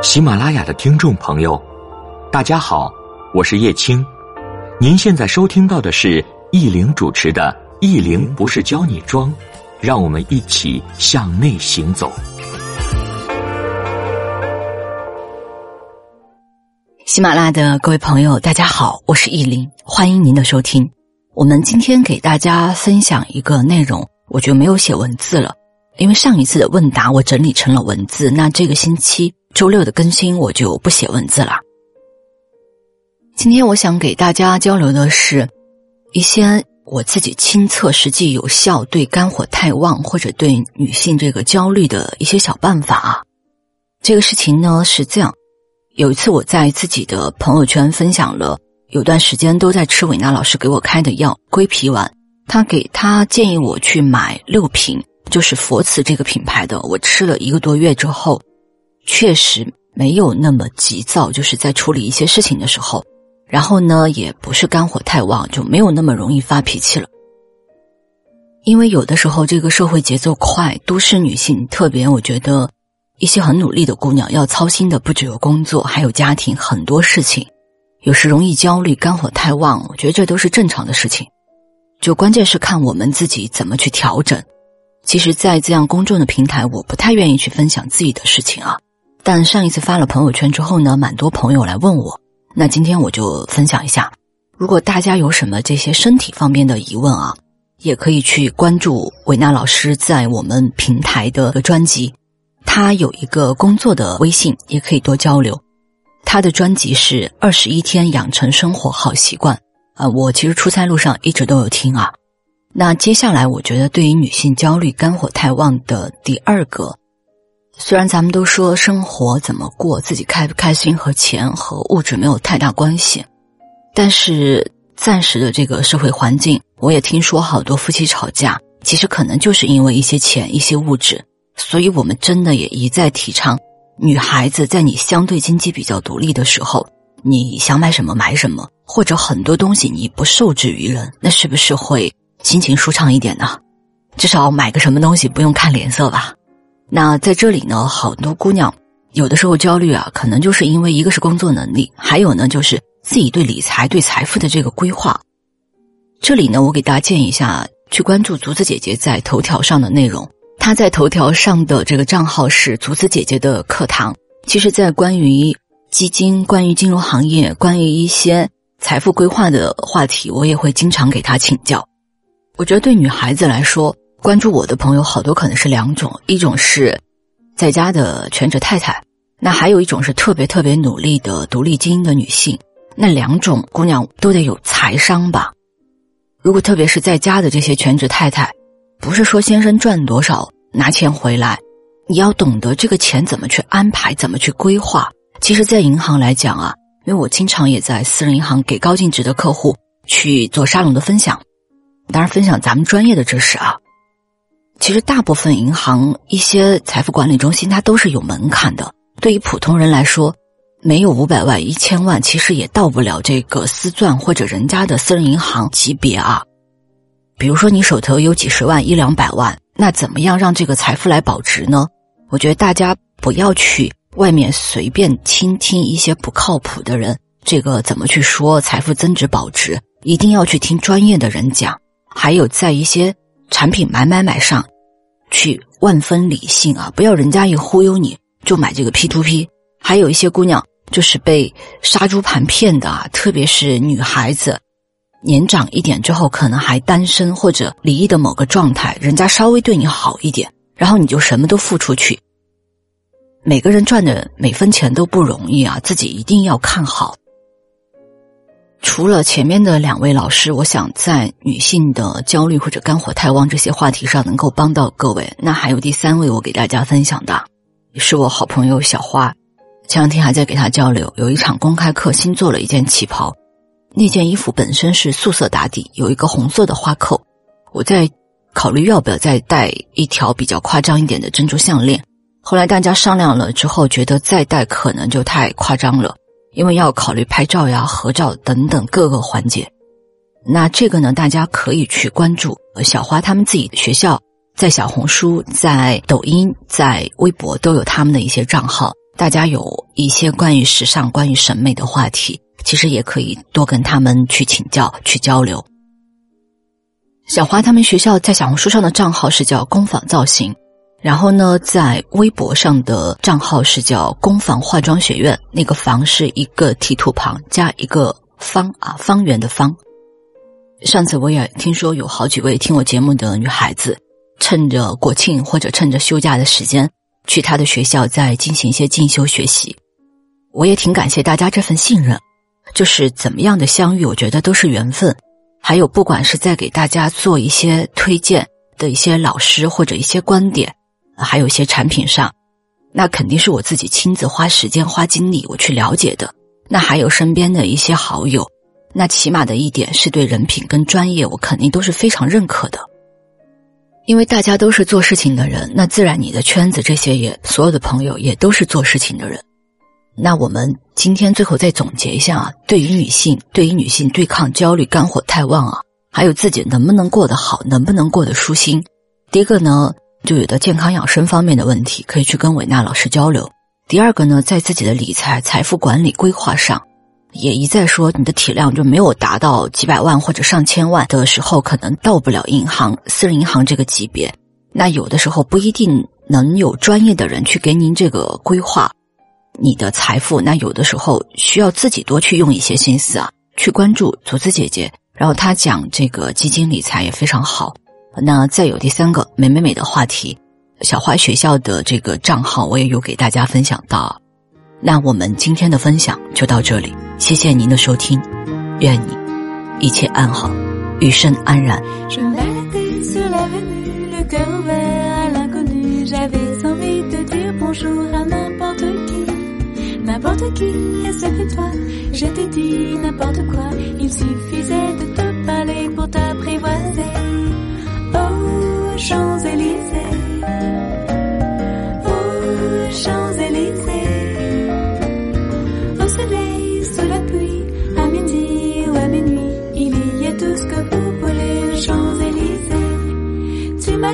喜马拉雅的听众朋友，大家好，我是叶青。您现在收听到的是易玲主持的《易玲不是教你装》，让我们一起向内行走。喜马拉雅的各位朋友，大家好，我是易玲，欢迎您的收听。我们今天给大家分享一个内容，我就没有写文字了，因为上一次的问答我整理成了文字，那这个星期。周六的更新我就不写文字了。今天我想给大家交流的是，一些我自己亲测实际有效对肝火太旺或者对女性这个焦虑的一些小办法啊。这个事情呢是这样，有一次我在自己的朋友圈分享了，有段时间都在吃伟娜老师给我开的药归脾丸，他给他建议我去买六瓶，就是佛慈这个品牌的，我吃了一个多月之后。确实没有那么急躁，就是在处理一些事情的时候，然后呢，也不是肝火太旺，就没有那么容易发脾气了。因为有的时候这个社会节奏快，都市女性特别，我觉得一些很努力的姑娘要操心的不只有工作，还有家庭很多事情，有时容易焦虑，肝火太旺，我觉得这都是正常的事情。就关键是看我们自己怎么去调整。其实，在这样公众的平台，我不太愿意去分享自己的事情啊。但上一次发了朋友圈之后呢，蛮多朋友来问我，那今天我就分享一下。如果大家有什么这些身体方面的疑问啊，也可以去关注维娜老师在我们平台的个专辑，他有一个工作的微信，也可以多交流。他的专辑是《二十一天养成生活好习惯》啊，我其实出差路上一直都有听啊。那接下来，我觉得对于女性焦虑、肝火太旺的第二个。虽然咱们都说生活怎么过，自己开不开心和钱和物质没有太大关系，但是暂时的这个社会环境，我也听说好多夫妻吵架，其实可能就是因为一些钱、一些物质。所以我们真的也一再提倡，女孩子在你相对经济比较独立的时候，你想买什么买什么，或者很多东西你不受制于人，那是不是会心情舒畅一点呢？至少买个什么东西不用看脸色吧。那在这里呢，好多姑娘有的时候焦虑啊，可能就是因为一个是工作能力，还有呢就是自己对理财、对财富的这个规划。这里呢，我给大家建议一下，去关注竹子姐姐在头条上的内容。她在头条上的这个账号是竹子姐姐的课堂。其实，在关于基金、关于金融行业、关于一些财富规划的话题，我也会经常给她请教。我觉得对女孩子来说。关注我的朋友好多可能是两种，一种是在家的全职太太，那还有一种是特别特别努力的独立经营的女性。那两种姑娘都得有财商吧？如果特别是在家的这些全职太太，不是说先生赚多少拿钱回来，你要懂得这个钱怎么去安排，怎么去规划。其实，在银行来讲啊，因为我经常也在私人银行给高净值的客户去做沙龙的分享，当然分享咱们专业的知识啊。其实，大部分银行一些财富管理中心，它都是有门槛的。对于普通人来说，没有五百万、一千万，其实也到不了这个私钻或者人家的私人银行级别啊。比如说，你手头有几十万、一两百万，那怎么样让这个财富来保值呢？我觉得大家不要去外面随便倾听一些不靠谱的人，这个怎么去说财富增值保值，一定要去听专业的人讲。还有在一些。产品买买买上，去万分理性啊！不要人家一忽悠你就买这个 P to P。还有一些姑娘就是被杀猪盘骗的啊，特别是女孩子，年长一点之后可能还单身或者离异的某个状态，人家稍微对你好一点，然后你就什么都付出去。每个人赚的每分钱都不容易啊，自己一定要看好。除了前面的两位老师，我想在女性的焦虑或者肝火太旺这些话题上能够帮到各位。那还有第三位，我给大家分享的，也是我好朋友小花。前两天还在给她交流，有一场公开课新做了一件旗袍，那件衣服本身是素色打底，有一个红色的花扣。我在考虑要不要再戴一条比较夸张一点的珍珠项链，后来大家商量了之后，觉得再戴可能就太夸张了。因为要考虑拍照呀、合照等等各个环节，那这个呢，大家可以去关注小花他们自己的学校，在小红书、在抖音、在微博都有他们的一些账号，大家有一些关于时尚、关于审美的话题，其实也可以多跟他们去请教、去交流。小花他们学校在小红书上的账号是叫“工坊造型”，然后呢，在微博上的账号是叫“工坊化妆学院”。那个“坊”是一个提土旁加一个“方”啊，方圆的“方”。上次我也听说有好几位听我节目的女孩子，趁着国庆或者趁着休假的时间，去她的学校再进行一些进修学习。我也挺感谢大家这份信任，就是怎么样的相遇，我觉得都是缘分。还有，不管是在给大家做一些推荐的一些老师或者一些观点，还有一些产品上，那肯定是我自己亲自花时间花精力我去了解的。那还有身边的一些好友，那起码的一点是对人品跟专业，我肯定都是非常认可的。因为大家都是做事情的人，那自然你的圈子这些也所有的朋友也都是做事情的人。那我们今天最后再总结一下啊，对于女性，对于女性对抗焦虑、肝火太旺啊，还有自己能不能过得好，能不能过得舒心。第一个呢，就有的健康养生方面的问题，可以去跟伟娜老师交流。第二个呢，在自己的理财、财富管理规划上，也一再说你的体量就没有达到几百万或者上千万的时候，可能到不了银行、私人银行这个级别。那有的时候不一定能有专业的人去给您这个规划。你的财富，那有的时候需要自己多去用一些心思啊，去关注竹子姐姐。然后她讲这个基金理财也非常好。那再有第三个美美美的话题，小花学校的这个账号我也有给大家分享到。那我们今天的分享就到这里，谢谢您的收听，愿你一切安好，余生安然。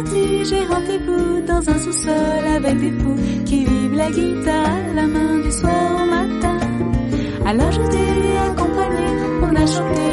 j'ai rendez-vous dans un sous-sol avec des fous qui vivent la guitare à la main du soir au matin. Alors je t'ai accompagné, on a chanté